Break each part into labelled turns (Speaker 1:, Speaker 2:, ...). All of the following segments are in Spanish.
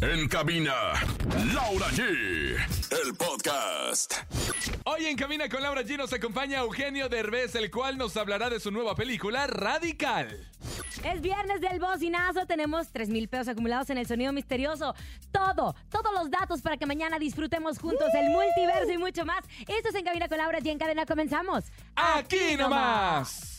Speaker 1: En cabina, Laura G. El podcast.
Speaker 2: Hoy en Cabina con Laura G nos acompaña Eugenio Derbez, el cual nos hablará de su nueva película, Radical.
Speaker 3: Es viernes del bocinazo, tenemos 3 mil pesos acumulados en el sonido misterioso. Todo, todos los datos para que mañana disfrutemos juntos el multiverso y mucho más. Esto es En Cabina con Laura G. En cadena comenzamos.
Speaker 2: Aquí nomás.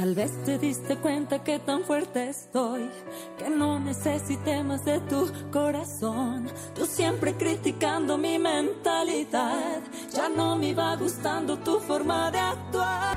Speaker 4: Tal vez te diste cuenta que tan fuerte estoy, que no necesité más de tu corazón. Tú siempre criticando mi mentalidad, ya no me iba gustando tu forma de actuar.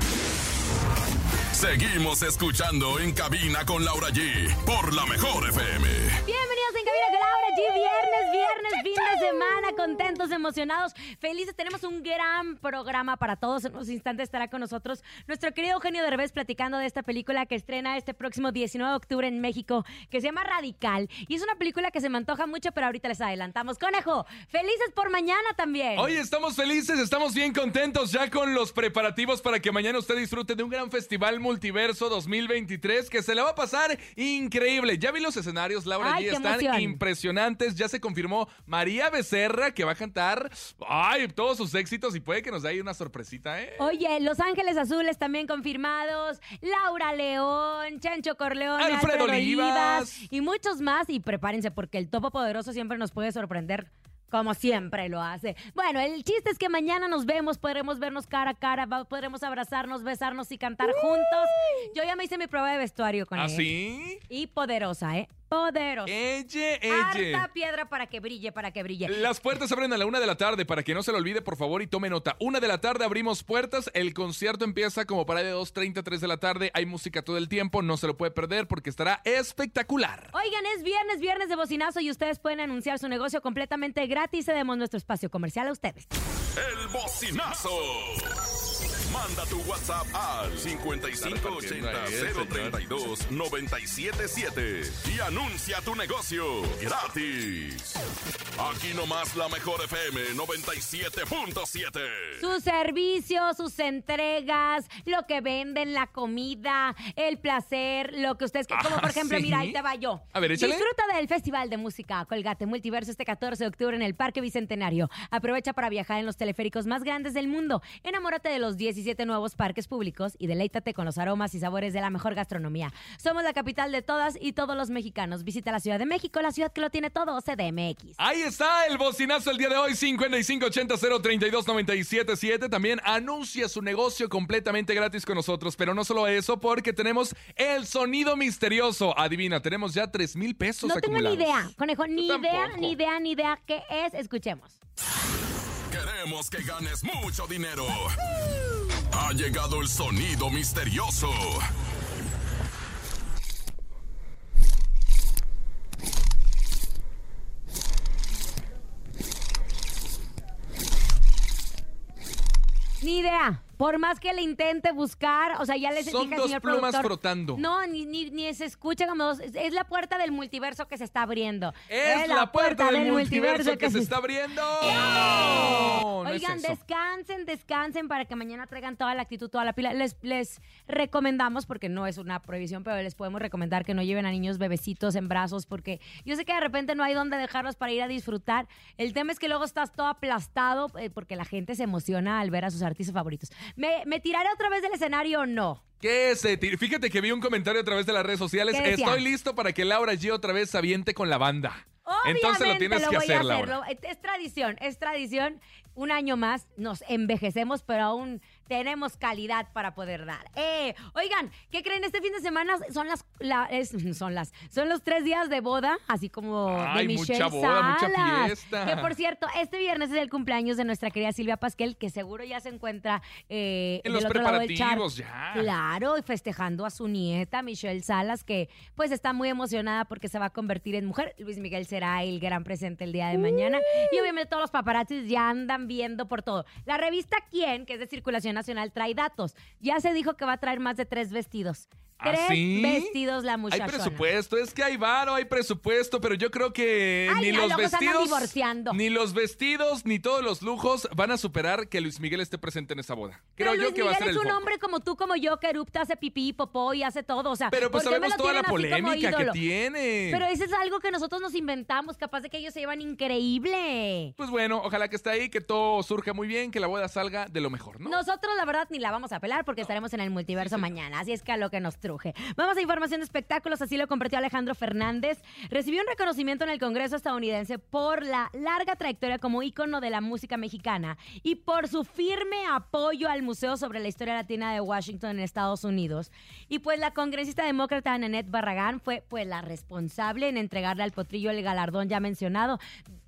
Speaker 1: Seguimos escuchando en cabina con Laura G por la mejor FM.
Speaker 3: Bienvenidos en Cabina con Laura G. Viernes, viernes, de semana, contentos, emocionados, felices. Tenemos un gran programa para todos. En unos instantes estará con nosotros nuestro querido Eugenio Derbez platicando de esta película que estrena este próximo 19 de octubre en México, que se llama Radical. Y es una película que se me antoja mucho, pero ahorita les adelantamos. Conejo, felices por mañana también.
Speaker 2: Hoy estamos felices, estamos bien contentos ya con los preparativos para que mañana usted disfrute de un gran festival multiverso 2023 que se le va a pasar increíble. Ya vi los escenarios, Laura
Speaker 3: Ay,
Speaker 2: están
Speaker 3: emoción.
Speaker 2: impresionantes. Ya se confirmó María Becerra que va a cantar ay, todos sus éxitos y puede que nos dé ahí una sorpresita, ¿eh?
Speaker 3: Oye, Los Ángeles Azules también confirmados, Laura León, Chancho Corleone,
Speaker 2: Alfredo Olivas.
Speaker 3: y muchos más. Y prepárense porque el Topo Poderoso siempre nos puede sorprender. Como siempre lo hace. Bueno, el chiste es que mañana nos vemos, podremos vernos cara a cara, podremos abrazarnos, besarnos y cantar juntos. Yo ya me hice mi prueba de vestuario con él.
Speaker 2: ¿Así?
Speaker 3: Y poderosa, ¿eh? Poderosa.
Speaker 2: Ella, ella.
Speaker 3: Harta piedra para que brille, para que brille.
Speaker 2: Las puertas abren a la una de la tarde, para que no se lo olvide, por favor, y tome nota. Una de la tarde abrimos puertas, el concierto empieza como para de 2.30, 3 de la tarde, hay música todo el tiempo, no se lo puede perder porque estará espectacular.
Speaker 3: Oigan, es viernes, viernes de bocinazo y ustedes pueden anunciar su negocio completamente gratis. Cedemos nuestro espacio comercial a ustedes.
Speaker 1: El bocinazo. Manda tu WhatsApp al 5580-032-977 y anuncia tu negocio gratis. Aquí nomás la mejor FM 97.7.
Speaker 3: Sus servicios, sus entregas, lo que venden, la comida, el placer, lo que ustedes... Como por
Speaker 2: Ah,
Speaker 3: ejemplo,
Speaker 2: ¿sí?
Speaker 3: mira, ahí te va yo.
Speaker 2: A ver, échale.
Speaker 3: Disfruta del Festival de Música Colgate Multiverso este 14 de octubre en el Parque Bicentenario. Aprovecha para viajar en los teleféricos más grandes del mundo. Enamórate de los 17 nuevos parques públicos y deleítate con los aromas y sabores de la mejor gastronomía. Somos la capital de todas y todos los mexicanos. Visita la Ciudad de México, la ciudad que lo tiene todo, CDMX.
Speaker 2: Ahí está el bocinazo el día de hoy, 5580-032-977. También anuncia su negocio completamente gratis con nosotros, pero no solo eso, porque tenemos el sonido misterioso. Adivina, tenemos ya 3 mil pesos
Speaker 3: No tengo ni
Speaker 2: acumulados.
Speaker 3: idea, conejo, ni idea, ni idea, ni idea qué es. Escuchemos.
Speaker 1: Queremos que ganes mucho dinero. Ha llegado el sonido misterioso.
Speaker 3: Ni idea. Por más que le intente buscar, o sea, ya les
Speaker 2: Son
Speaker 3: dije al
Speaker 2: dos
Speaker 3: señor
Speaker 2: plumas
Speaker 3: productor,
Speaker 2: frotando.
Speaker 3: No, ni, ni, ni se escucha como dos. Es, es la puerta del multiverso que se está abriendo.
Speaker 2: Es, la, puerta, del multiverso que se está abriendo. No, no
Speaker 3: Oigan, descansen, descansen para que mañana traigan toda la actitud, toda la pila. Les, les recomendamos, porque no es una prohibición, pero les podemos recomendar que no lleven a niños bebecitos en brazos, porque yo sé que de repente no hay dónde dejarlos para ir a disfrutar. El tema es que luego estás todo aplastado, eh, porque la gente se emociona al ver a sus artistas favoritos. ¿Me, me tiraré otra vez del escenario o no?
Speaker 2: ¿Qué se tira? Fíjate que vi un comentario a través de las redes sociales.
Speaker 3: ¿Qué decía?
Speaker 2: Estoy listo para que Laura G otra vez se aviente con la banda. Entonces lo
Speaker 3: Obviamente
Speaker 2: tienes que
Speaker 3: voy a
Speaker 2: hacer. Laura.
Speaker 3: Es tradición, es tradición. Un año más nos envejecemos, pero aún tenemos calidad para poder dar. Eh, oigan, ¿qué creen? Este fin de semana son las, la- es- son las, son los tres días de boda, así como de
Speaker 2: Ay, mucha
Speaker 3: Michelle
Speaker 2: boda, mucha
Speaker 3: Salas.
Speaker 2: fiesta.
Speaker 3: Que por cierto, este viernes es el cumpleaños de nuestra querida Silvia Pasquel, que seguro ya se encuentra eh,
Speaker 2: En
Speaker 3: del
Speaker 2: los
Speaker 3: otro lado del charco.
Speaker 2: preparativos, ya.
Speaker 3: Claro, y festejando a su nieta, Michelle Salas, que pues está muy emocionada porque se va a convertir en mujer. Luis Miguel será el gran presente el día de mañana. Y obviamente todos los paparazzis ya andan viendo por todo. La revista Quién, que es de circulación Nacional trae datos. Ya se dijo que va a traer más de tres vestidos.
Speaker 2: ¿Ah,
Speaker 3: Tres
Speaker 2: sí?
Speaker 3: vestidos la
Speaker 2: Hay
Speaker 3: muchacha.
Speaker 2: presupuesto, es que hay varo, hay presupuesto, pero yo creo que
Speaker 3: Ay,
Speaker 2: ni
Speaker 3: ya,
Speaker 2: los vestidos, ni los vestidos, ni todos los lujos van a superar que Luis Miguel esté presente en esa boda.
Speaker 3: Pero
Speaker 2: Creo
Speaker 3: Luis
Speaker 2: yo que va a
Speaker 3: Miguel
Speaker 2: ser
Speaker 3: es
Speaker 2: el
Speaker 3: un
Speaker 2: foco.
Speaker 3: hombre como tú, como yo, que erupta, hace pipí, popó y hace todo. O sea,
Speaker 2: Pero pues
Speaker 3: ¿por qué me
Speaker 2: sabemos toda la polémica que tiene.
Speaker 3: Pero eso es algo que nosotros nos inventamos, capaz de que ellos se llevan increíble.
Speaker 2: Pues bueno, ojalá que esté ahí, que todo surja muy bien, que la boda salga de lo mejor, ¿no?
Speaker 3: Nosotros, la verdad, ni la vamos a pelar porque estaremos en el multiverso mañana. Así es que a lo que nos Vamos a información de espectáculos, así lo compartió Alejandro Fernández. Recibió un reconocimiento en el Congreso estadounidense por la larga trayectoria como ícono de la música mexicana y por su firme apoyo al Museo sobre la Historia Latina de Washington en Estados Unidos. Y pues la congresista demócrata Nanette Barragán fue pues la responsable en entregarle al potrillo el galardón ya mencionado.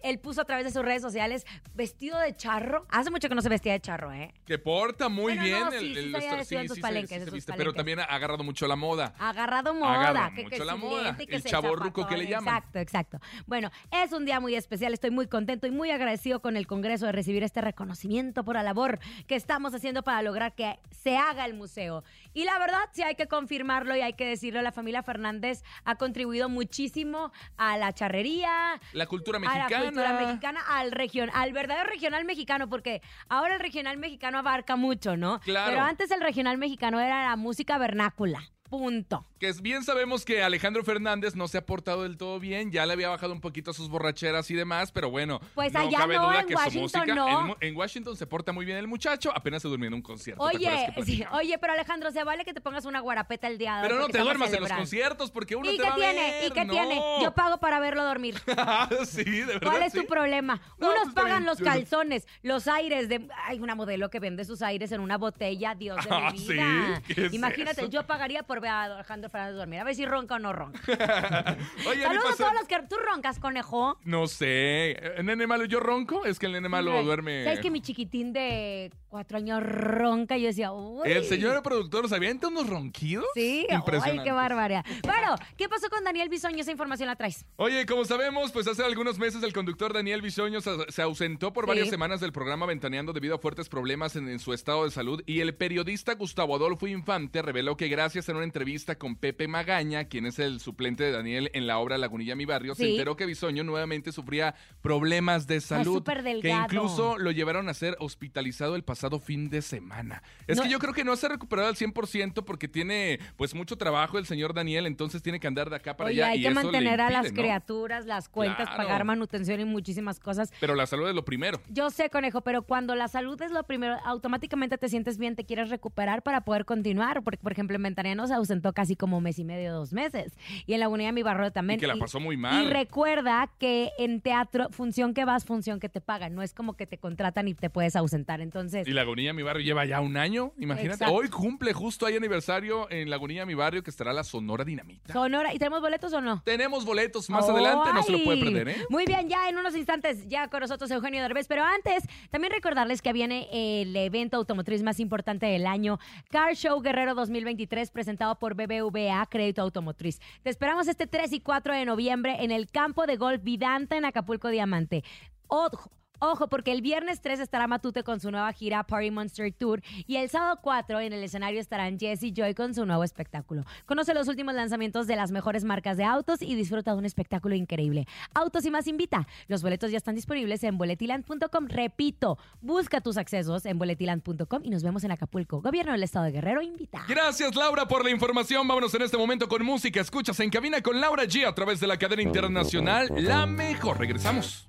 Speaker 3: Él puso a través de sus redes sociales vestido de charro. Hace mucho que no se vestía de charro, ¿eh?
Speaker 2: Que porta muy
Speaker 3: Bueno,
Speaker 2: bien
Speaker 3: no,
Speaker 2: el,
Speaker 3: sí, sí
Speaker 2: el-
Speaker 3: sus palenques,
Speaker 2: sí
Speaker 3: en
Speaker 2: se
Speaker 3: sus
Speaker 2: viste,
Speaker 3: palenques.
Speaker 2: pero también ha agarrado mucho la moda.
Speaker 3: Agarrado moda.
Speaker 2: Agarra
Speaker 3: que, que
Speaker 2: mucho
Speaker 3: si
Speaker 2: la moda.
Speaker 3: que
Speaker 2: El
Speaker 3: si
Speaker 2: chavorruco que le
Speaker 3: zapatón.
Speaker 2: llaman.
Speaker 3: Exacto, exacto. Bueno, es un día muy especial. Estoy muy contento y muy agradecido con el Congreso de recibir este reconocimiento por la labor que estamos haciendo para lograr que se haga el museo. Y la verdad, sí hay que confirmarlo y hay que decirlo, la familia Fernández ha contribuido muchísimo a la charrería,
Speaker 2: La cultura
Speaker 3: a
Speaker 2: mexicana.
Speaker 3: la cultura mexicana, al región, al verdadero regional mexicano, porque ahora el regional mexicano abarca mucho, ¿no?
Speaker 2: Claro.
Speaker 3: Pero antes el regional mexicano era la música vernácula. Punto.
Speaker 2: Que bien sabemos que Alejandro Fernández no se ha portado del todo bien, ya le había bajado un poquito sus borracheras y demás, pero bueno,
Speaker 3: Pues
Speaker 2: no
Speaker 3: allá
Speaker 2: cabe
Speaker 3: no,
Speaker 2: duda
Speaker 3: en
Speaker 2: que
Speaker 3: Washington
Speaker 2: música
Speaker 3: no.
Speaker 2: en, Washington se porta muy bien el muchacho, apenas se durmió en un concierto. ¿te
Speaker 3: Oye, sí, oye, pero Alejandro, se vale que te pongas una guarapeta el día de hoy.
Speaker 2: Pero no te duermas en los conciertos porque uno
Speaker 3: ¿Y
Speaker 2: te
Speaker 3: qué
Speaker 2: va a
Speaker 3: tiene?
Speaker 2: ver,
Speaker 3: ¿Y qué
Speaker 2: no.
Speaker 3: tiene? Yo pago para verlo dormir.
Speaker 2: sí, de verdad.
Speaker 3: ¿Cuál es
Speaker 2: sí.
Speaker 3: tu problema?
Speaker 2: No,
Speaker 3: Unos
Speaker 2: pues
Speaker 3: pagan los calzones, los aires de. Hay una modelo que vende sus aires en una botella, Dios de
Speaker 2: Ah,
Speaker 3: mi
Speaker 2: ¿sí?
Speaker 3: vida.
Speaker 2: ¿Qué es
Speaker 3: Imagínate,
Speaker 2: eso?
Speaker 3: yo pagaría por ver a Alejandro Fernández dormir. A ver si ronca o no ronca.
Speaker 2: Oye,
Speaker 3: Saludos a todos los que. ¿Tú roncas, conejo?
Speaker 2: No sé. ¿El nene malo yo ronco? Es que el nene malo duerme.
Speaker 3: ¿Sabes que mi chiquitín de cuatro años ronca? Y yo decía, uy.
Speaker 2: El señor productor, ¿se avienta unos ronquidos?
Speaker 3: Sí,
Speaker 2: Impresionante.
Speaker 3: ay, qué barbaridad. Bueno, ¿qué pasó con Daniel Bisoño? Esa información la traes.
Speaker 2: Oye, como sabemos, pues hace algunos meses el conductor Daniel Bisoño se, se ausentó por
Speaker 3: Sí.
Speaker 2: varias semanas del programa Ventaneando debido a fuertes problemas en, en su estado de salud y el periodista Gustavo Adolfo Infante reveló que gracias a una entrevista con Pepe Magaña, quien es el suplente de Daniel en la obra Lagunilla Mi Barrio, se enteró que Bisoño nuevamente sufría problemas de salud
Speaker 3: súper
Speaker 2: que incluso lo llevaron a ser hospitalizado el pasado fin de semana. Es
Speaker 3: No-
Speaker 2: que yo creo que no se ha recuperado al 100% porque tiene pues mucho trabajo el señor Daniel, entonces tiene que andar de acá para
Speaker 3: Oye,
Speaker 2: allá
Speaker 3: hay
Speaker 2: y
Speaker 3: que
Speaker 2: eso
Speaker 3: mantener a las criaturas, las cuentas,
Speaker 2: Claro.
Speaker 3: pagar manutención y muchísimas cosas.
Speaker 2: Pero la salud es lo primero.
Speaker 3: Yo sé, conejo, pero cuando la salud es lo primero, automáticamente te sientes bien, te quieres recuperar para poder continuar. Porque, por ejemplo, en Ventaniano se ausentó casi como mes y medio, dos meses. Y en la unidad de mi barrio también.
Speaker 2: Y que la pasó muy mal.
Speaker 3: Y recuerda que en teatro, función que vas, función que te pagan. No es como que te contratan y te puedes ausentar. Entonces,
Speaker 2: Y Lagunilla Mi Barrio lleva ya un año, imagínate.
Speaker 3: Exacto.
Speaker 2: Hoy cumple justo hay aniversario en Lagunilla Mi Barrio que estará la Sonora Dinamita.
Speaker 3: Sonora, ¿y tenemos boletos o no?
Speaker 2: Tenemos boletos más adelante, no se lo puede perder, ¿eh?
Speaker 3: Muy bien, ya en unos instantes, ya con nosotros Eugenio Derbez. Pero antes, también recordarles que viene el evento automotriz más importante del año, Car Show Guerrero 2023, presentado por BBVA Crédito Automotriz. Te esperamos este 3 y 4 de noviembre en el campo de golf Vidanta en Acapulco Diamante. Ojo. Ojo, porque el viernes 3 estará Matute con su nueva gira Party Monster Tour y el sábado 4 en el escenario estarán Jesse y Joy con su nuevo espectáculo. Conoce los últimos lanzamientos de las mejores marcas de autos y disfruta de un espectáculo increíble. Autos y más invita. Los boletos ya están disponibles en boletiland.com. Repito, busca tus accesos en boletiland.com y nos vemos en Acapulco. Gobierno del Estado de Guerrero invita.
Speaker 2: Gracias Laura por la información. Vámonos en este momento con música. Escuchas en cabina con Laura G a través de la cadena internacional La Mejor. Regresamos.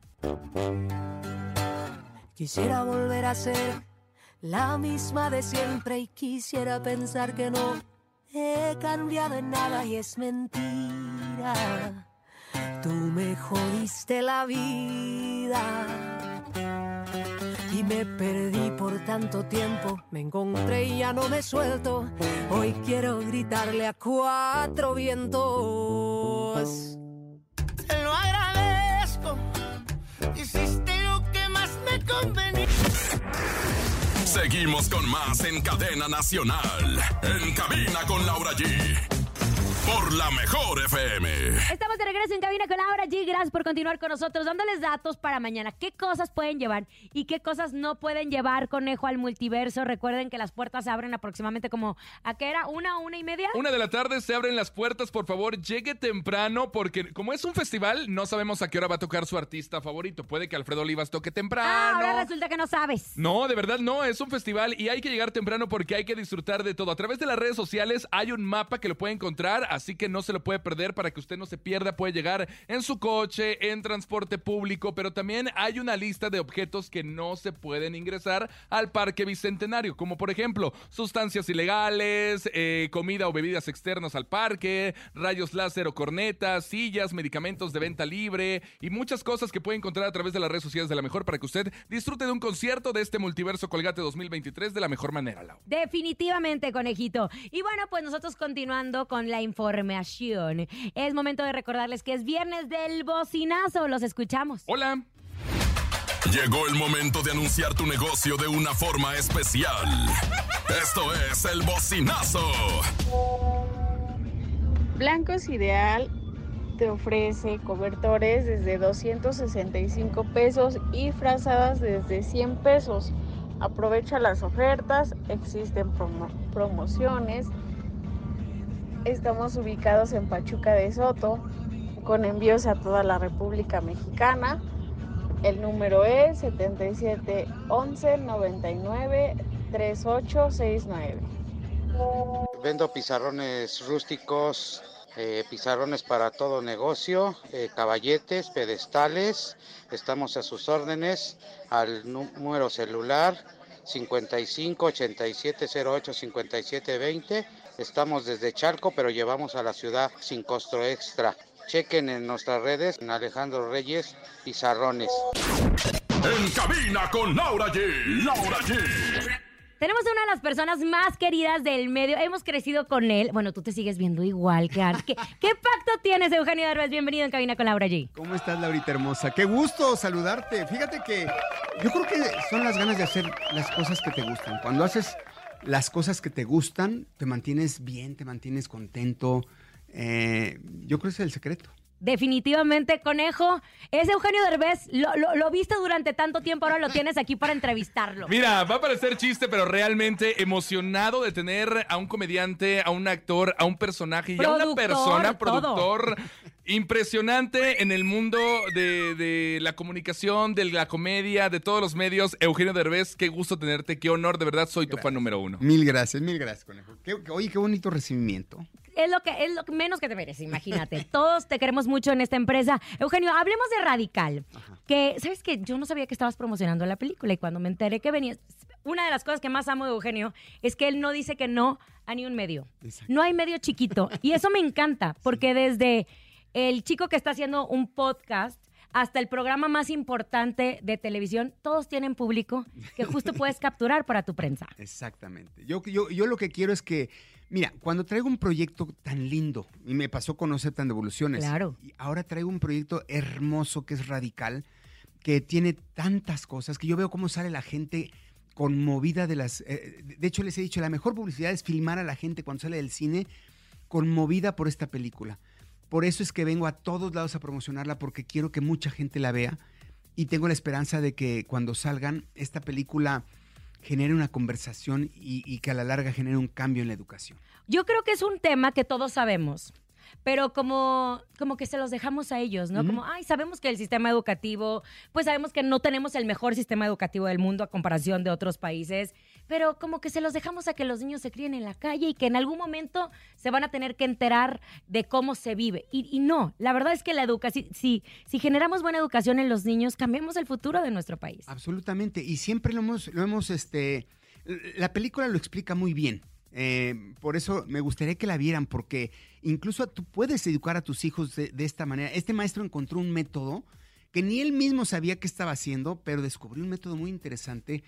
Speaker 5: Quisiera volver a ser la misma de siempre y quisiera pensar que no he cambiado en nada y es mentira. Tú me jodiste la vida y me perdí por tanto tiempo. Me encontré y ya no me suelto. Hoy quiero gritarle a cuatro vientos.
Speaker 6: Lo. Hiciste lo que más me convenía.
Speaker 1: Seguimos con más en cadena nacional. En cabina con Laura G. por la mejor FM.
Speaker 3: Estamos de regreso en cabina con Laura G. Gracias por continuar con nosotros, dándoles datos para mañana. ¿Qué cosas pueden llevar y qué cosas no pueden llevar, conejo, al multiverso? Recuerden que las puertas se abren aproximadamente como, ¿a qué era? ¿Una, una y media?
Speaker 2: Una de la tarde se abren las puertas, por favor, llegue temprano, porque como es un festival, no sabemos a qué hora va a tocar su artista favorito. Puede que Alfredo Olivas toque temprano.
Speaker 3: Ah, ahora resulta que no sabes.
Speaker 2: No, de verdad no, es un festival y hay que llegar temprano porque hay que disfrutar de todo. A través de las redes sociales hay un mapa que lo puede encontrar, así que no se lo puede perder para que usted no se pierda. Puede llegar en su coche, en transporte público, pero también hay una lista de objetos que no se pueden ingresar al Parque Bicentenario, como por ejemplo sustancias ilegales, eh, comida o bebidas externas al parque, rayos láser o cornetas, sillas, medicamentos de venta libre y muchas cosas que puede encontrar a través de las redes sociales de la mejor para que usted disfrute de un concierto de este multiverso Colgate 2023 de la mejor manera, Lau.
Speaker 3: Definitivamente, conejito. Y bueno, pues nosotros continuando con la información. Es momento de recordarles que es viernes del bocinazo. Los escuchamos.
Speaker 2: Hola.
Speaker 1: Llegó el momento de anunciar tu negocio de una forma especial. Esto es el bocinazo.
Speaker 7: Blancos Ideal te ofrece cobertores desde 265 pesos y frazadas desde 100 pesos. Aprovecha las ofertas, existen promo- promociones. Estamos ubicados en Pachuca de Soto con envíos a toda la República Mexicana. El número es 77 11 99 3869.
Speaker 8: Vendo pizarrones rústicos, eh, pizarrones para todo negocio, eh, caballetes, pedestales. Estamos a sus órdenes al nú- número celular 55 87 08 57 20. Estamos desde Chalco, pero llevamos a la ciudad sin costo extra. Chequen en nuestras redes en Alejandro Reyes Pizarrones.
Speaker 1: En cabina con Laura G. Laura G.
Speaker 3: Tenemos a una de las personas más queridas del medio. Hemos crecido con él. Bueno, tú te sigues viendo igual que. ¿Qué, qué pacto tienes, Eugenio Derbez? Bienvenido en Cabina con Laura G.
Speaker 9: ¿Cómo estás, Laurita hermosa? Qué gusto saludarte. Fíjate que yo creo que son las ganas de hacer las cosas que te gustan. Cuando haces las cosas que te gustan, te mantienes bien, te mantienes contento. Eh, yo creo que ese es el secreto.
Speaker 3: Definitivamente, conejo. Es Eugenio Derbez. Lo, lo, lo viste durante tanto tiempo, ahora lo tienes aquí para entrevistarlo.
Speaker 2: Mira, va a parecer chiste, pero realmente emocionado de tener a un comediante, a un actor, a un personaje y a una
Speaker 3: Productor,
Speaker 2: persona,
Speaker 3: todo.
Speaker 2: impresionante en el mundo de, de la comunicación, de la comedia, de todos los medios. Eugenio Derbez, qué gusto tenerte, qué honor, de verdad, soy tu fan número uno.
Speaker 9: Mil gracias, mil gracias, conejo. Qué- qué- oye, qué bonito recibimiento.
Speaker 3: Es lo que es lo que menos que te mereces, imagínate. Todos te queremos mucho en esta empresa. Eugenio, hablemos de Radical. Que, ¿sabes qué? Yo no sabía que estabas promocionando la película y cuando me enteré que venías. Una de las cosas que más amo de Eugenio es que él no dice que no a ni un medio.
Speaker 9: Exacto.
Speaker 3: No hay medio chiquito. Y eso me encanta, porque desde el chico que está haciendo un podcast hasta el programa más importante de televisión, todos tienen público que justo puedes capturar para tu prensa.
Speaker 9: Exactamente. Yo, yo, yo lo que quiero es que, mira, cuando traigo un proyecto tan lindo, y me pasó con Aceptan Devoluciones,
Speaker 3: Claro.
Speaker 9: y ahora traigo un proyecto hermoso que es radical, que tiene tantas cosas, que yo veo cómo sale la gente conmovida de las... eh, de hecho, les he dicho, la mejor publicidad es filmar a la gente cuando sale del cine conmovida por esta película. Por eso es que vengo a todos lados a promocionarla, porque quiero que mucha gente la vea y tengo la esperanza de que cuando salgan, esta película genere una conversación y, y que a la larga genere un cambio en la educación.
Speaker 3: Yo creo que es un tema que todos sabemos, pero como, como que se los dejamos a ellos, ¿no? Como, ay, sabemos que el sistema educativo, pues sabemos que no tenemos el mejor sistema educativo del mundo a comparación de otros países, pero como que se los dejamos a que los niños se críen en la calle y que en algún momento se van a tener que enterar de cómo se vive. Y, y no, la verdad es que la educación, si, si generamos buena educación en los niños, cambiamos el futuro de nuestro país.
Speaker 9: Absolutamente. Y siempre lo hemos, lo hemos, este, la película lo explica muy bien. Eh, por eso me gustaría que la vieran, porque incluso tú puedes educar a tus hijos de, de esta manera. Este maestro encontró un método que ni él mismo sabía qué estaba haciendo, pero descubrió un método muy interesante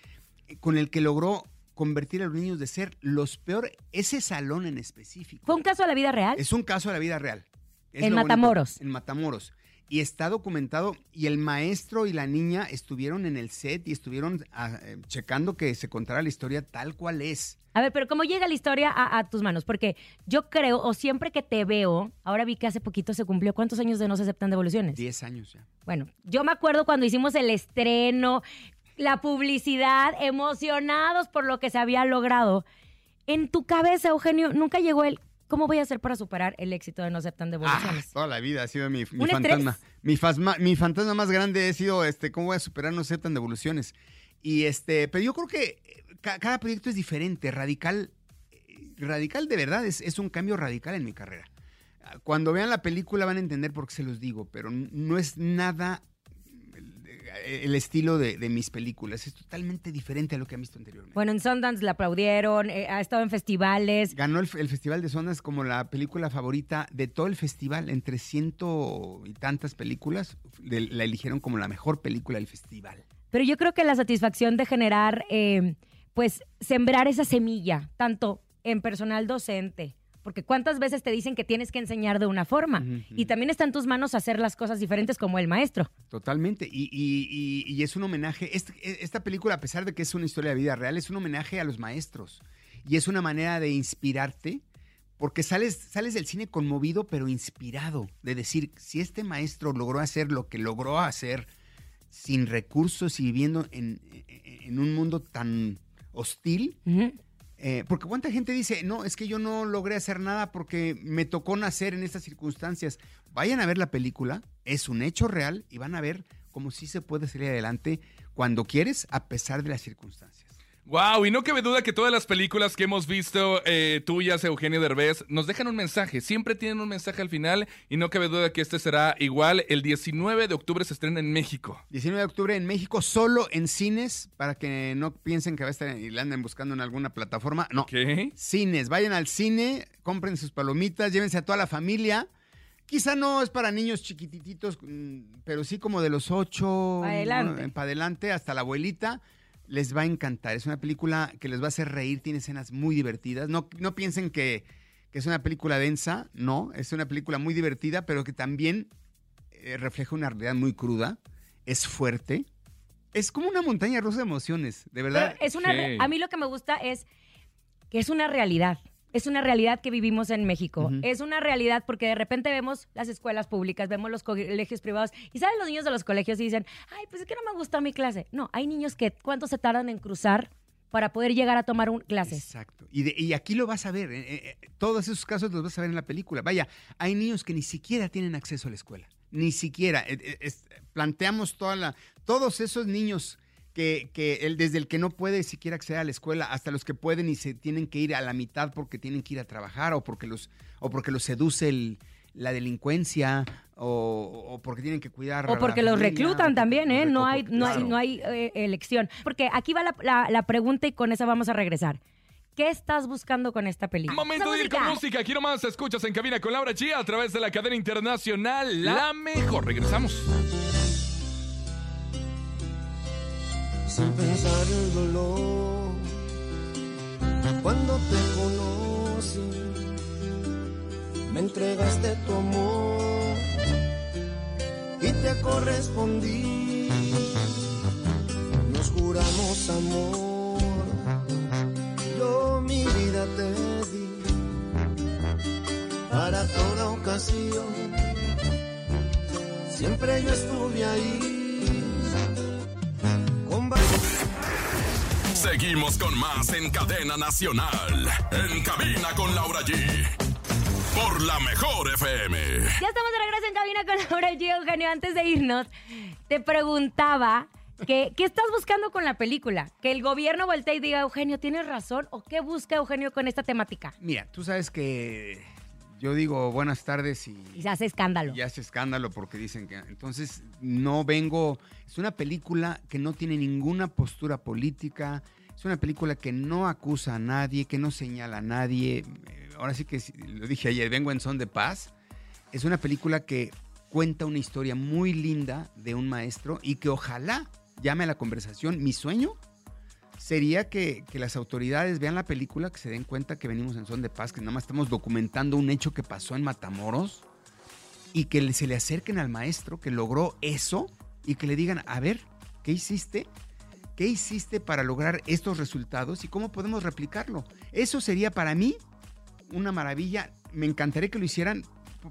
Speaker 9: con el que logró convertir a los niños de ser los peor, ese salón en específico.
Speaker 3: ¿Fue un caso de la vida real?
Speaker 9: Es un caso de la vida real. Es
Speaker 3: En
Speaker 9: bonito.
Speaker 3: Matamoros.
Speaker 9: En Matamoros. Y está documentado y el maestro y la niña estuvieron en el set y estuvieron ah, eh, checando que se contara la historia tal cual es.
Speaker 3: A A ver, pero ¿cómo llega la historia a, a tus manos? Porque yo creo, o siempre que te veo, ahora vi que hace poquito se cumplió, ¿cuántos años de no se aceptan devoluciones?
Speaker 9: 10 años ya.
Speaker 3: Bueno, yo me acuerdo cuando hicimos el estreno, la publicidad, emocionados por lo que se había logrado. En tu cabeza, Eugenio, nunca llegó el ¿cómo voy a hacer para superar el éxito de No aceptan
Speaker 9: Ah,
Speaker 3: devoluciones?
Speaker 9: toda la vida ha sido mi, mi
Speaker 3: ¿Un
Speaker 9: fantasma. Mi, fasma- mi fantasma más grande ha sido, este, ¿cómo voy a superar no aceptan devoluciones? Y este, pero yo creo que eh, ca- cada proyecto es diferente, radical, eh, radical de verdad, es, es un cambio radical en mi carrera. Ah, Cuando vean la película van a entender por qué se los digo, pero no es nada el estilo de, de mis películas, es totalmente diferente a lo que han visto anteriormente.
Speaker 3: Bueno, en Sundance la aplaudieron, eh, ha estado en festivales.
Speaker 9: Ganó el, el Festival de Zonas como la película favorita de todo el festival. Entre ciento y tantas películas, de- la eligieron como la mejor película del festival.
Speaker 3: Pero yo creo que la satisfacción de generar, eh, pues, sembrar esa semilla, tanto en personal docente, porque cuántas veces te dicen que tienes que enseñar de una forma, y también está en tus manos hacer las cosas diferentes como el maestro.
Speaker 9: Totalmente. Y, y- y- y es un homenaje. Este- esta película, a pesar de que es una historia de vida real, es un homenaje a los maestros. Y es una manera de inspirarte. Porque sales, sales del cine conmovido, pero inspirado. De decir, si este maestro logró hacer lo que logró hacer sin recursos y viviendo en, en un mundo tan hostil, eh, porque cuánta gente dice, no, es que yo no logré hacer nada porque me tocó nacer en estas circunstancias. Vayan a ver la película, es un hecho real y van a ver cómo sí se puede salir adelante cuando quieres, a pesar de las circunstancias.
Speaker 2: Wow, y no cabe duda que todas las películas que hemos visto eh, tuyas, Eugenio Derbez, nos dejan un mensaje. Siempre tienen un mensaje al final y no cabe duda que este será igual. El 19 de octubre se estrena en México.
Speaker 9: 19 de octubre en México, solo en cines, para que no piensen que va a estar y la anden buscando en alguna plataforma. No,
Speaker 2: ¿Qué?
Speaker 9: cines, vayan al cine, compren sus palomitas, llévense a toda la familia. Quizá no es para niños chiquititos, mm, pero sí como de los ocho
Speaker 3: adelante.
Speaker 9: para adelante hasta la abuelita. Les va a encantar. Es una película que les va a hacer reír, tiene escenas muy divertidas. No, no piensen que, que es una película densa, no, es una película muy divertida, pero que también eh, refleja una realidad muy cruda, es fuerte. Es como una montaña rusa de emociones, de verdad.
Speaker 3: Pero es una,
Speaker 2: Sí.
Speaker 3: a mí lo que me gusta es que es una realidad. Es una realidad que vivimos en México. Es una realidad porque de repente vemos las escuelas públicas, vemos los colegios privados y salen los niños de los colegios y dicen, ay, pues es que no me gustó mi clase. No, hay niños que cuánto se tardan en cruzar para poder llegar a tomar un, clases.
Speaker 9: Exacto. Y, de- y aquí lo vas a ver. eh, eh, eh, todos esos casos los vas a ver en la película. Vaya, hay niños que ni siquiera tienen acceso a la escuela. Ni siquiera. Eh, es- planteamos toda la, todos esos niños que, que el, desde el que no puede siquiera acceder a la escuela hasta los que pueden y se tienen que ir a la mitad porque tienen que ir a trabajar o porque los, o porque los seduce el- la delincuencia o, o porque tienen que cuidar. a
Speaker 3: O
Speaker 9: la
Speaker 3: porque los
Speaker 9: familia,
Speaker 3: reclutan también, ¿eh? No hay, no hay, no hay eh, elección. Porque aquí va la, la- la pregunta y con esa vamos a regresar. ¿Qué estás buscando con esta película?
Speaker 2: Momento de ir con música. Aquí nomás escuchas en cabina con Laura G a través de la cadena internacional La Mejor. Regresamos.
Speaker 6: Sin pensar el dolor. Cuando te conocí, me entregaste tu amor y te correspondí. Nos juramos amor, yo mi vida te di para toda ocasión. Siempre yo estuve ahí.
Speaker 1: Seguimos con más en cadena nacional. En cabina con Laura G. Por la mejor FM.
Speaker 3: Ya estamos de regreso en cabina con Laura G. Eugenio. Antes de irnos, te preguntaba que, ¿qué estás buscando con la película? Que el gobierno voltee y diga, Eugenio, ¿tienes razón? ¿O qué busca Eugenio con esta temática?
Speaker 9: Mira, tú sabes que yo digo buenas tardes y,
Speaker 3: Y se hace escándalo.
Speaker 9: y hace escándalo porque dicen que entonces no vengo. Es una película que no tiene ninguna postura política. Es una película que no acusa a nadie, que no señala a nadie. Eh, Ahora sí que lo dije ayer, vengo en son de paz. Es una película que cuenta una historia muy linda de un maestro y que ojalá llame a la conversación. Mi sueño sería que, las autoridades vean la película, que se den cuenta que venimos en son de paz, que nada más estamos documentando un hecho que pasó en Matamoros y que se le acerquen al maestro que logró eso y que le digan, a ver, ¿qué hiciste? ¿Qué hiciste para lograr estos resultados y cómo podemos replicarlo? Eso sería para mí una maravilla. Me encantaría que lo hicieran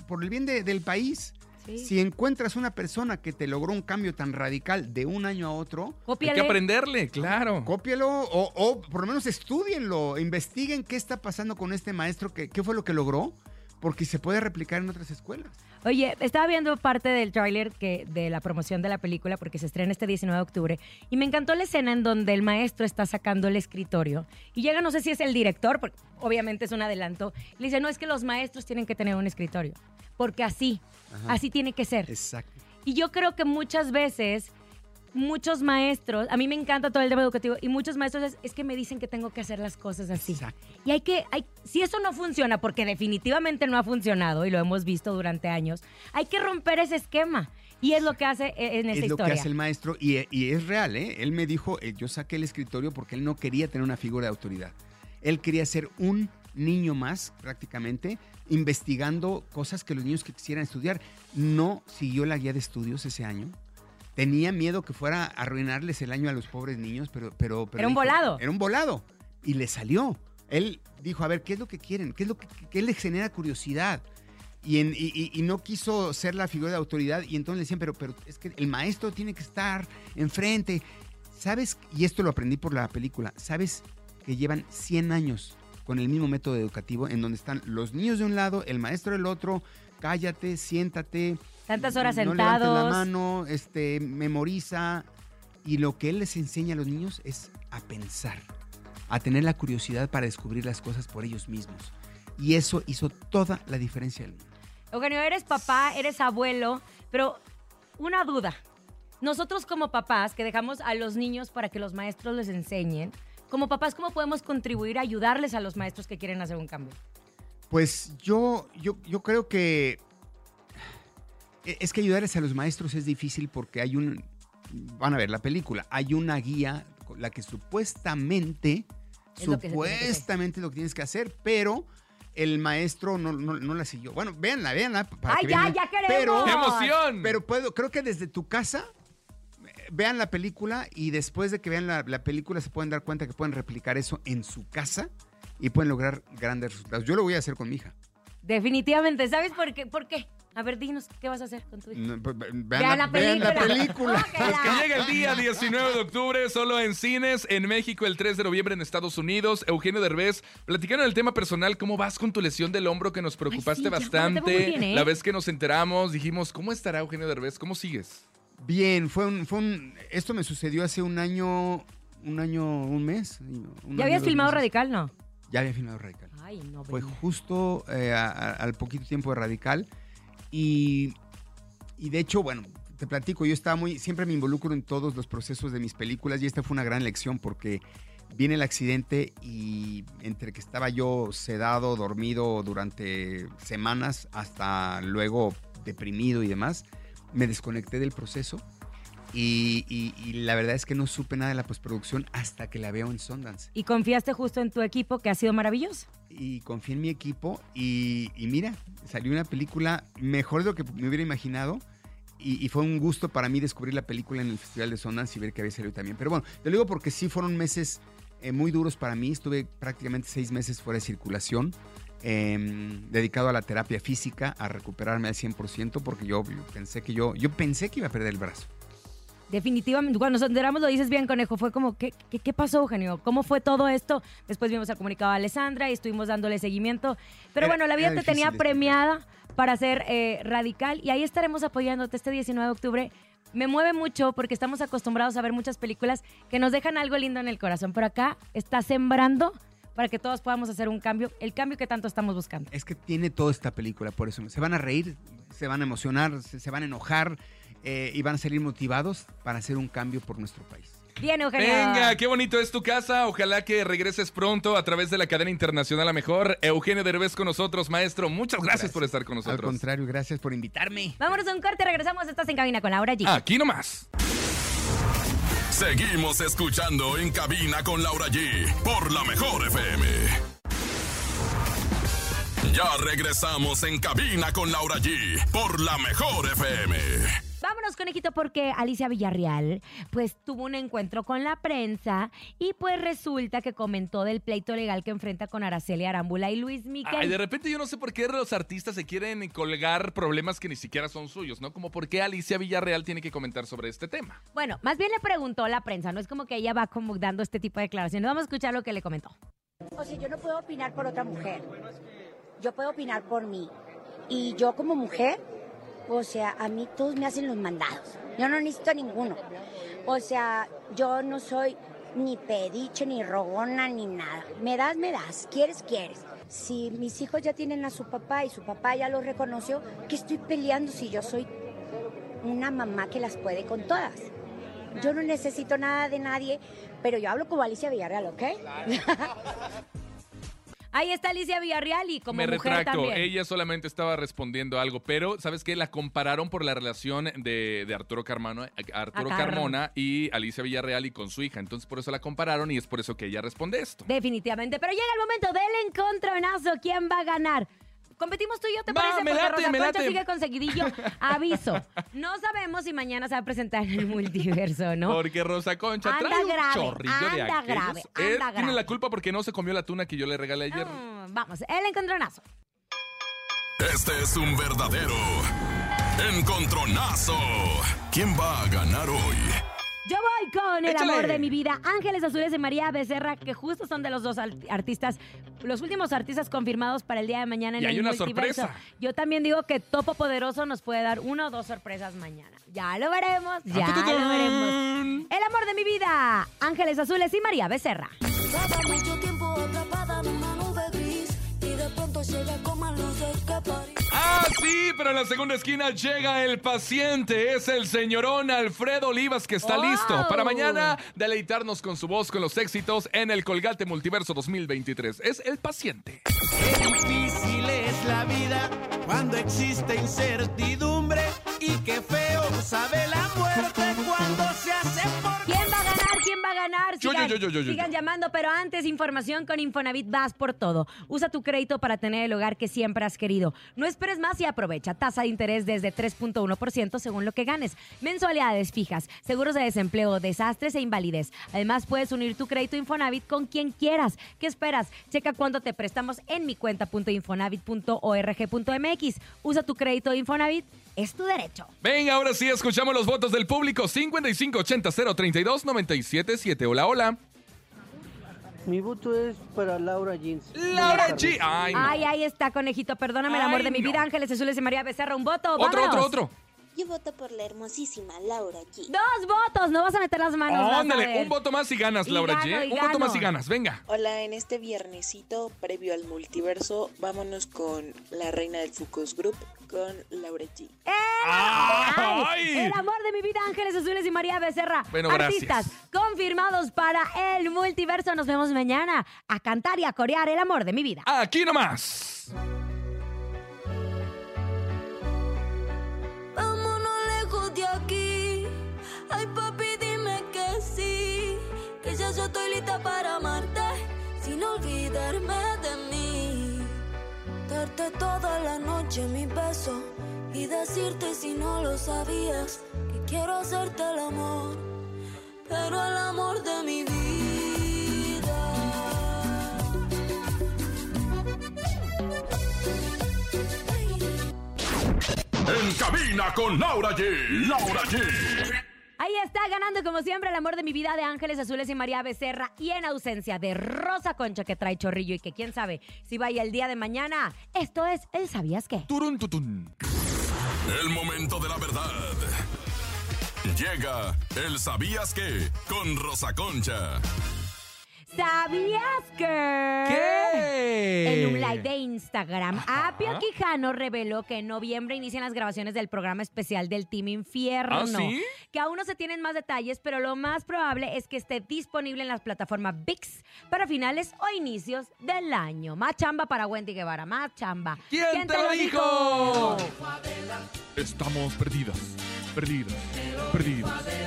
Speaker 9: por- el bien de- del país.
Speaker 3: Sí.
Speaker 9: Si encuentras una persona que te logró un cambio tan radical de un año a otro,
Speaker 2: Hay que
Speaker 3: Cópiale.
Speaker 2: aprenderle, claro.
Speaker 9: cópialo o, o por lo menos estudienlo, investiguen qué está pasando con este maestro, qué, qué fue lo que logró, porque se puede replicar en otras escuelas.
Speaker 3: Oye, estaba viendo parte del tráiler de la promoción de la película porque se estrena este 19 de octubre y me encantó la escena en donde el maestro está sacando el escritorio y llega, no sé si es el director, porque obviamente es un adelanto, y le dice, no, es que los maestros tienen que tener un escritorio, porque así, así tiene que ser.
Speaker 9: Exacto.
Speaker 3: Y yo creo que muchas veces, muchos maestros, a mí me encanta todo el tema educativo, y muchos maestros es, es que me dicen que tengo que hacer las cosas así.
Speaker 9: Exacto.
Speaker 3: Y hay que, hay, si eso no funciona, porque definitivamente no ha funcionado y lo hemos visto durante años, hay que romper ese esquema. Y es lo que hace eh, en esta
Speaker 9: es lo
Speaker 3: historia.
Speaker 9: que hace el maestro y, y es real, ¿eh? Él me dijo, eh, yo saqué el escritorio porque él no quería tener una figura de autoridad. Él quería ser un niño más, prácticamente, investigando cosas que los niños que quisieran estudiar. No siguió la guía de estudios ese año. Tenía miedo que fuera a arruinarles el año a los pobres niños, pero... pero, pero
Speaker 3: Era un
Speaker 9: dijo-
Speaker 3: volado.
Speaker 9: Era un volado. Y le salió. Él dijo, a ver, ¿qué es lo que quieren? ¿Qué es lo que, qué les genera curiosidad? Y, en- y- y- y no quiso ser la figura de autoridad y entonces le decían, pero, pero es que el maestro tiene que estar enfrente. ¿Sabes? Y esto lo aprendí por la película. ¿Sabes que llevan 100 años con el mismo método educativo en donde están los niños de un lado, el maestro del otro? Cállate, siéntate.
Speaker 3: Tantas horas
Speaker 9: no
Speaker 3: sentados.
Speaker 9: la mano, este, memoriza. Y lo que él les enseña a los niños es a pensar, a tener la curiosidad para descubrir las cosas por ellos mismos. Y eso hizo toda la diferencia del mundo.
Speaker 3: Eugenio, eres papá, eres abuelo, pero una duda. Nosotros como papás, que dejamos a los niños para que los maestros les enseñen, como papás, ¿cómo podemos contribuir a ayudarles a los maestros que quieren hacer un cambio?
Speaker 9: Pues yo, yo, yo creo que es que ayudarles a los maestros es difícil porque hay un, van a ver la película, hay una guía, con la que supuestamente,
Speaker 3: Es lo que
Speaker 9: supuestamente lo que tienes que hacer, pero el maestro no, no, no la siguió. Bueno, véanla, véanla. para
Speaker 3: ¡Ay,
Speaker 9: que
Speaker 3: ya,
Speaker 9: vean.
Speaker 3: ya queremos!
Speaker 9: Pero,
Speaker 2: ¡Qué emoción!
Speaker 9: pero puedo, creo que desde tu casa eh, vean la película y después de que vean la, la película se pueden dar cuenta que pueden replicar eso en su casa y pueden lograr grandes resultados. Yo lo voy a hacer con mi hija.
Speaker 3: Definitivamente. ¿Sabes por qué? ¿Por qué? A ver, dinos, ¿qué vas a hacer con tu hija?
Speaker 9: No, pues, Vean,
Speaker 3: Vean la
Speaker 9: vean la
Speaker 3: película.
Speaker 9: película.
Speaker 3: Ójala.
Speaker 2: Que llega el día 19 de octubre, solo en cines, en México el 3 de noviembre en Estados Unidos. Eugenio Derbez, platicando del tema personal, ¿cómo vas con tu lesión del hombro que nos preocupaste
Speaker 3: sí,
Speaker 2: bastante?
Speaker 3: bien, ¿eh?
Speaker 2: La vez que nos enteramos, dijimos, ¿cómo estará Eugenio Derbez? ¿Cómo sigues?
Speaker 9: Bien, fue un, fue un, esto me sucedió hace un año, un año, un mes. un
Speaker 3: ¿Ya
Speaker 9: año,
Speaker 3: habías filmado
Speaker 9: meses.
Speaker 3: Radical? No.
Speaker 9: Ya había filmado Radical.
Speaker 3: Ay, no.
Speaker 9: Fue justo eh, a- a- al poquito tiempo de Radical. Y, y de hecho, bueno, te platico, yo estaba muy, siempre me involucro en todos los procesos de mis películas y esta fue una gran lección porque viene el accidente y entre que estaba yo sedado, dormido durante semanas, hasta luego deprimido y demás, me desconecté del proceso. Y, y- y la verdad es que no supe nada de la postproducción hasta que la veo en Sundance
Speaker 3: Y confiaste justo en tu equipo, que ha sido maravilloso.
Speaker 9: y confié en mi equipo y, y mira, salió una película mejor de lo que me hubiera imaginado y, y fue un gusto para mí descubrir la película en el Festival de Sundance y ver que había salido también. Pero bueno, te lo digo porque sí fueron meses eh, muy duros para mí, estuve prácticamente seis meses fuera de circulación. em, dedicado a la terapia física, a recuperarme al 100%, porque yo, yo pensé que yo, yo pensé que iba a perder el brazo.
Speaker 3: Definitivamente, cuando nos enteramos lo dices bien, Conejo, fue como, ¿qué, qué, qué pasó, Eugenio? ¿Cómo fue todo esto? Después vimos el comunicado a Alessandra y estuvimos dándole seguimiento. Pero
Speaker 9: Era-
Speaker 3: bueno, la vida
Speaker 9: era
Speaker 3: te tenía
Speaker 9: difícil de
Speaker 3: premiada para ser eh, radical y ahí estaremos apoyándote este 19 de octubre. Me mueve mucho porque estamos acostumbrados a ver muchas películas que nos dejan algo lindo en el corazón, pero acá está sembrando para que todos podamos hacer un cambio, el cambio que tanto estamos buscando.
Speaker 9: Es que tiene toda esta película, por eso se van a reír, se van a emocionar, se, se van a enojar eh, y van a salir motivados para hacer un cambio por nuestro país.
Speaker 3: Bien, Eugenio.
Speaker 2: Venga, qué bonito es tu casa. Ojalá que regreses pronto a través de la cadena internacional a mejor. Eugenio Derbez con nosotros, maestro. Muchas gracias, por estar con
Speaker 9: Al
Speaker 2: nosotros.
Speaker 9: contrario, gracias por invitarme.
Speaker 3: Vámonos a un corte, regresamos. Estás en cabina con Laura G.
Speaker 2: Aquí nomás.
Speaker 1: Seguimos escuchando en cabina con Laura G por la mejor FM. Ya regresamos en cabina con Laura G por la mejor FM.
Speaker 3: Vámonos conejito, porque Alicia Villarreal, pues tuvo un encuentro con la prensa y pues resulta que comentó del pleito legal que enfrenta con Araceli Arámbula y Luis Miguel.
Speaker 2: Ay, de repente yo no sé por qué los artistas se quieren colgar problemas que ni siquiera son suyos, ¿no? Como por qué Alicia Villarreal tiene que comentar sobre este tema.
Speaker 3: Bueno, más bien le preguntó a la prensa, no es como que ella va como dando este tipo de declaraciones. Vamos a escuchar lo que le comentó.
Speaker 10: O sea, yo no puedo opinar por otra mujer. Yo puedo opinar por mí. Y yo como mujer, o sea, a mí todos me hacen los mandados. Yo no necesito a ninguno. O sea, yo no soy ni pediche, ni rogona, ni nada. Me das, me das. Quieres, quieres. Si mis hijos ya tienen a su papá y su papá ya lo reconoció, ¿qué estoy peleando si yo soy una mamá que las puede con todas? Yo no necesito nada de nadie, pero yo hablo como Alicia Villarreal, ¿ok?
Speaker 3: Ahí está Alicia Villarreal y como
Speaker 2: Me
Speaker 3: mujer
Speaker 2: retracto,
Speaker 3: también.
Speaker 2: ella solamente estaba respondiendo algo, pero ¿sabes qué? La compararon por la relación de, de Arturo, Carmona, Arturo
Speaker 3: Ah, Carmo.
Speaker 2: Carmona y Alicia Villarreal y con su hija. Entonces por eso la compararon y es por eso que ella responde esto.
Speaker 3: Definitivamente. Pero llega el momento del encontronazo. ¿Quién va a ganar? Competimos tú y yo, ¿te
Speaker 2: Va,
Speaker 3: parece?
Speaker 2: me
Speaker 3: Porque Rosa
Speaker 2: me
Speaker 3: Concha
Speaker 2: late.
Speaker 3: sigue con seguidillo. Aviso. No sabemos si mañana se va a presentar en el multiverso, ¿no?
Speaker 2: Porque Rosa Concha
Speaker 3: Anda
Speaker 2: trae un
Speaker 3: grave,
Speaker 2: chorrillo de
Speaker 3: anda
Speaker 2: aquellos.
Speaker 3: grave,
Speaker 2: Él
Speaker 3: anda
Speaker 2: tiene
Speaker 3: grave.
Speaker 2: la culpa porque no se comió la tuna que yo le regalé ayer.
Speaker 3: Mm, vamos, el encontronazo.
Speaker 1: Este es un verdadero encontronazo. ¿Quién va a ganar hoy?
Speaker 3: Yo voy con el
Speaker 2: Échale.
Speaker 3: amor de mi vida, Ángeles Azules y María Becerra, que justo son de los dos artistas, los últimos artistas confirmados para el día de mañana en
Speaker 2: Y
Speaker 3: el
Speaker 2: hay una
Speaker 3: multiverso.
Speaker 2: sorpresa.
Speaker 3: Yo también digo que Topo Poderoso nos puede dar una o dos sorpresas mañana. Ya lo veremos, ya lo veremos. El amor de mi vida, Ángeles Azules y María Becerra.
Speaker 4: Mucho tiempo atrapada en una nube gris y de pronto llega luces que.
Speaker 2: Ah, sí, pero en la segunda esquina llega el paciente. Es el señorón Alfredo Olivas que está
Speaker 3: ¡Wow!
Speaker 2: listo para mañana deleitarnos con su voz con los éxitos en el Colgate Multiverso 2023. Es el paciente.
Speaker 6: Qué difícil es la vida cuando existe incertidumbre y qué feo sabe la muerte cuando se hace
Speaker 2: yo, yo, yo.
Speaker 3: sigan llamando, pero antes información con Infonavit vas por todo. Usa tu crédito para tener el hogar que siempre has querido. No esperes más y aprovecha. Tasa de interés desde 3.1% según lo que ganes. Mensualidades fijas, seguros de desempleo, desastres e invalidez. Además, puedes unir tu crédito Infonavit con quien quieras. ¿Qué esperas? Checa cuánto te prestamos en mi cuenta.infonavit.org.mx. Usa tu crédito Infonavit. Es tu derecho.
Speaker 2: Venga, ahora sí escuchamos los votos del público. 5580 032 977. Hola, hola.
Speaker 11: Mi voto es para Laura Jeans.
Speaker 2: Laura G. Ay, no.
Speaker 3: Ay, ahí está, conejito. Perdóname el amor
Speaker 2: Ay,
Speaker 3: de mi
Speaker 2: no.
Speaker 3: vida. Ángeles Azules y María Becerra. Un voto.
Speaker 2: Otro,
Speaker 3: vámonos.
Speaker 2: otro, otro.
Speaker 12: Yo voto por la hermosísima Laura G.
Speaker 3: Dos votos. No vas a meter las manos.
Speaker 2: Ándale, un voto más y ganas,
Speaker 3: Y
Speaker 2: Laura
Speaker 3: gano,
Speaker 2: G.
Speaker 3: y
Speaker 2: Un voto más y ganas. Venga.
Speaker 13: Hola, en este viernesito previo al multiverso, vámonos con la reina del Focus Group, con Laura G.
Speaker 3: ¡Ay!
Speaker 2: ¡Ay!
Speaker 3: El amor de mi vida, Ángeles Azules y María Becerra.
Speaker 2: Bueno,
Speaker 3: Artistas
Speaker 2: gracias.
Speaker 3: confirmados para el multiverso. Nos vemos mañana a cantar y a corear el amor de mi vida.
Speaker 2: Aquí nomás.
Speaker 4: Ay, papi, dime que sí. Que ya yo estoy lista para amarte. Sin olvidarme de mí. Darte toda la noche mi beso. Y decirte si no lo sabías. Que quiero hacerte el amor. Pero el amor de mi vida.
Speaker 1: En cabina con Laura G. Laura G.
Speaker 3: Ahí está ganando como siempre el amor de mi vida de Ángeles Azules y María Becerra y en ausencia de Rosa Concha que trae chorrillo y que quién sabe si vaya el día de mañana. Esto es el ¿Sabías qué?
Speaker 2: Turun, tutun.
Speaker 1: El momento de la verdad. Llega el ¿Sabías qué? Con Rosa Concha.
Speaker 3: ¿Sabías que?
Speaker 2: ¿Qué?
Speaker 3: En un live de Instagram, Apio Quijano reveló que en noviembre inician las grabaciones del programa especial del Team Infierno.
Speaker 2: ¿Ah, sí?
Speaker 3: Que aún no se tienen más detalles, pero lo más probable es que esté disponible en las plataformas VIX para finales o inicios del año. Más chamba para Wendy Guevara, más chamba.
Speaker 2: ¿Quién, te lo dijo? Estamos perdidas, perdidas, perdidas.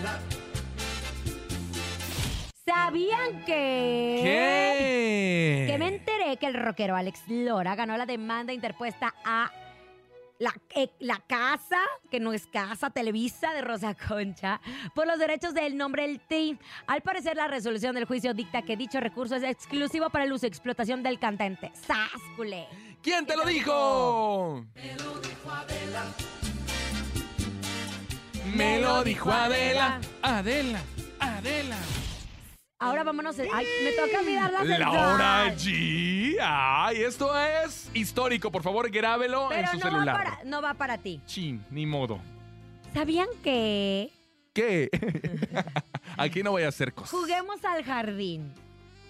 Speaker 3: ¿Sabían que?
Speaker 2: ¿Qué?
Speaker 3: Que me enteré que el rockero Alex Lora ganó la demanda interpuesta a la, eh, la casa, que no es casa, Televisa de Rosa Concha, por los derechos del nombre del TI. Al parecer, la resolución del juicio dicta que dicho recurso es exclusivo para el uso y explotación del cantante. ¡Sáscule!
Speaker 2: ¿Quién te lo dijo? Me lo dijo Adela. Adela, Adela.
Speaker 3: Ahora vámonos. Ay, me toca mirar la
Speaker 2: Laura G. Ay, esto es histórico. Por favor, grábelo
Speaker 3: Pero
Speaker 2: en su
Speaker 3: no, va
Speaker 2: celular.
Speaker 3: para, no va para ti.
Speaker 2: Chin, ni modo.
Speaker 3: ¿Sabían que
Speaker 2: ¿Qué? Aquí no voy a hacer cosas.
Speaker 3: juguemos al jardín?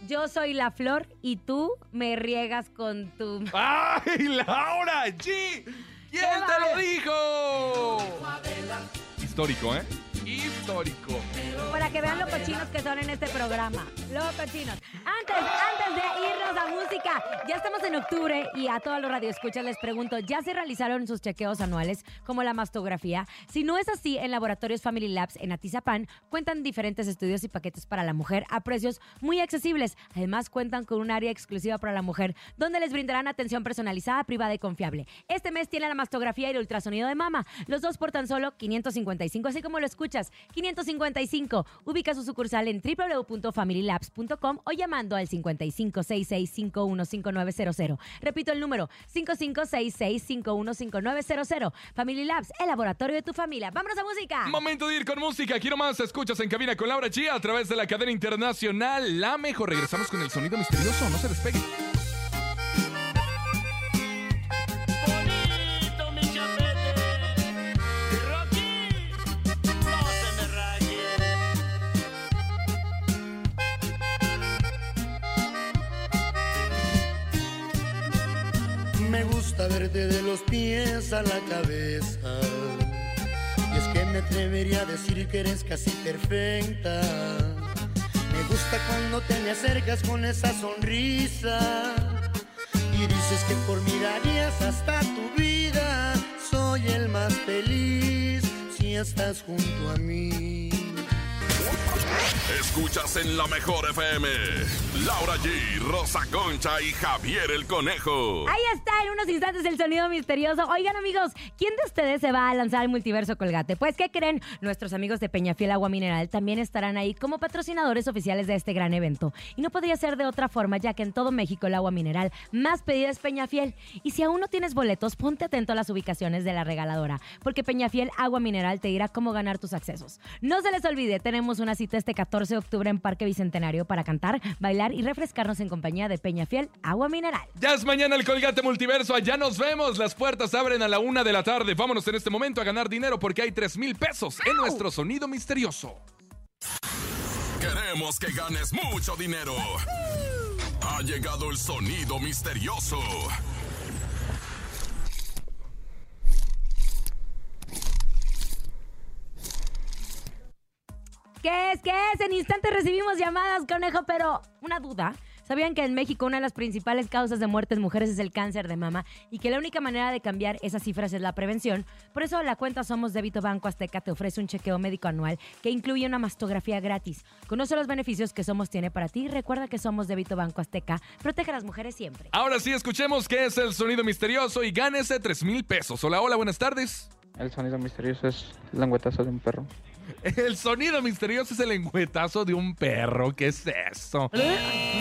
Speaker 3: Yo soy la flor y tú me riegas con tu...
Speaker 2: ¡Ay, Laura G! ¿Quién
Speaker 3: ¿Qué
Speaker 2: te lo dijo? Histórico, ¿eh? Histórico.
Speaker 3: Para que vean lo cochinos que son en este programa. Lo cochinos. Antes, antes ya estamos en octubre y a todos los radioescuchas les pregunto, ¿ya se realizaron sus chequeos anuales como la mastografía? Si no es así, en Laboratorios Family Labs en Atizapán cuentan diferentes estudios y paquetes para la mujer a precios muy accesibles. Además, cuentan con un área exclusiva para la mujer donde les brindarán atención personalizada, privada y confiable. Este mes tiene la mastografía y el ultrasonido de mama. Los dos por tan solo 555, así como lo escuchas, 555. Ubica su sucursal en www.familylabs.com o llamando al 5566515900. Repito el número, 5566515900. Family Labs, el laboratorio de tu familia. ¡Vámonos a música!
Speaker 2: Momento de ir con música. Quiero más. Escuchas en cabina con Laura G a través de la cadena internacional La Mejor. Regresamos con el sonido misterioso. No se despegue.
Speaker 14: Verte de los pies a la cabeza. Y es que me atrevería a decir que eres casi perfecta. Me gusta cuando te me acercas con esa sonrisa. Y dices que por mí darías hasta tu vida. Soy el más feliz si estás junto a mí.
Speaker 1: Escuchas en la mejor FM. Laura G, Rosa Concha y Javier el Conejo.
Speaker 3: Ahí está, en unos instantes el sonido misterioso. Oigan, amigos, ¿quién de ustedes se va a lanzar al multiverso Colgate? Pues, ¿qué creen? Nuestros amigos de Peñafiel Agua Mineral también estarán ahí como patrocinadores oficiales de este gran evento. Y no podría ser de otra forma, ya que en todo México el agua mineral más pedida es Peñafiel. Y si aún no tienes boletos, ponte atento a las ubicaciones de la regaladora, porque Peñafiel Agua Mineral te dirá cómo ganar tus accesos. No se les olvide, tenemos una cita este 14 de octubre en Parque Bicentenario para cantar, bailar y refrescarnos en compañía de Peñafiel Agua Mineral.
Speaker 2: Ya es mañana el Colgate Multiverso. Allá nos vemos. Las puertas abren a la una de la tarde. Vámonos en este momento a ganar dinero porque hay 3 mil pesos en nuestro sonido misterioso.
Speaker 1: Queremos que ganes mucho dinero. Ha llegado el sonido misterioso.
Speaker 3: ¿Qué es? ¿Qué es? En instante recibimos llamadas, conejo, pero una duda. ¿Sabían que en México una de las principales causas de muertes mujeres es el cáncer de mama y que la única manera de cambiar esas cifras es la prevención? Por eso la cuenta Somos Débito Banco Azteca te ofrece un chequeo médico anual que incluye una mastografía gratis. Conoce los beneficios que Somos tiene para ti y recuerda que Somos Débito Banco Azteca protege a las mujeres siempre.
Speaker 2: Ahora sí, escuchemos qué es el sonido misterioso y gánese 3 mil pesos. Hola, hola, buenas tardes.
Speaker 15: El sonido misterioso es el lengüetazo de un perro.
Speaker 2: El sonido misterioso es el lengüetazo de un perro. ¿Qué es eso?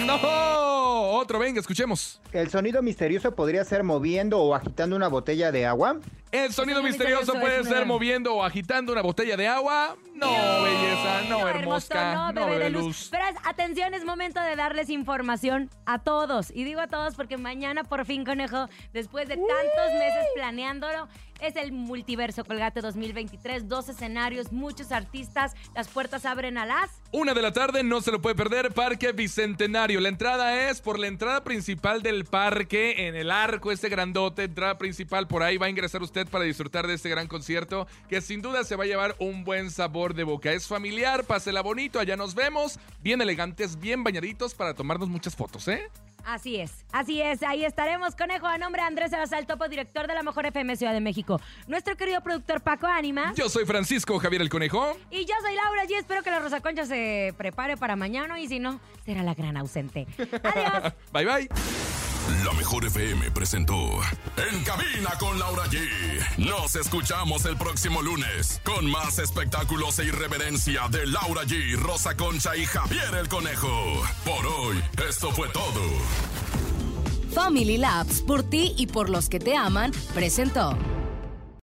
Speaker 2: ¡No! Otro, venga, escuchemos.
Speaker 16: El sonido misterioso podría ser moviendo o agitando una botella de agua.
Speaker 2: El sonido misterioso puede ser moviendo o agitando una botella de agua. No, belleza, no, hermosa,
Speaker 3: no, bebé de luz. Pero es- atención, es momento de darles información a todos. Y digo a todos porque mañana por fin, conejo, después de tantos meses planeándolo, es el Multiverso Colgate 2023. Dos escenarios, muchos artistas. Las puertas abren a las...
Speaker 2: Una de la tarde, no se lo puede perder, Parque Bicentenario. La entrada es por la entrada principal del parque, en el arco, este grandote, entrada principal, por ahí va a ingresar usted para disfrutar de este gran concierto, que sin duda se va a llevar un buen sabor de boca. Es familiar, pásela bonito, allá nos vemos, bien elegantes, bien bañaditos para tomarnos muchas fotos, ¿eh?
Speaker 3: Así es, así es, ahí estaremos, conejo, a nombre de Andrés Salazar, topo director de la Mejor FM Ciudad de México. Nuestro querido productor Paco Ánimas.
Speaker 2: Yo soy Francisco Javier el Conejo.
Speaker 3: Y yo soy Laura y espero que la Rosa Concha se prepare para mañana y si no, será la gran ausente. Adiós.
Speaker 2: Bye bye.
Speaker 1: La mejor FM presentó En Cabina con Laura G. Nos escuchamos el próximo lunes con más espectáculos e irreverencia de Laura G, Rosa Concha y Javier el Conejo. Por hoy, esto fue todo.
Speaker 10: Family Labs, por ti y por los que te aman, presentó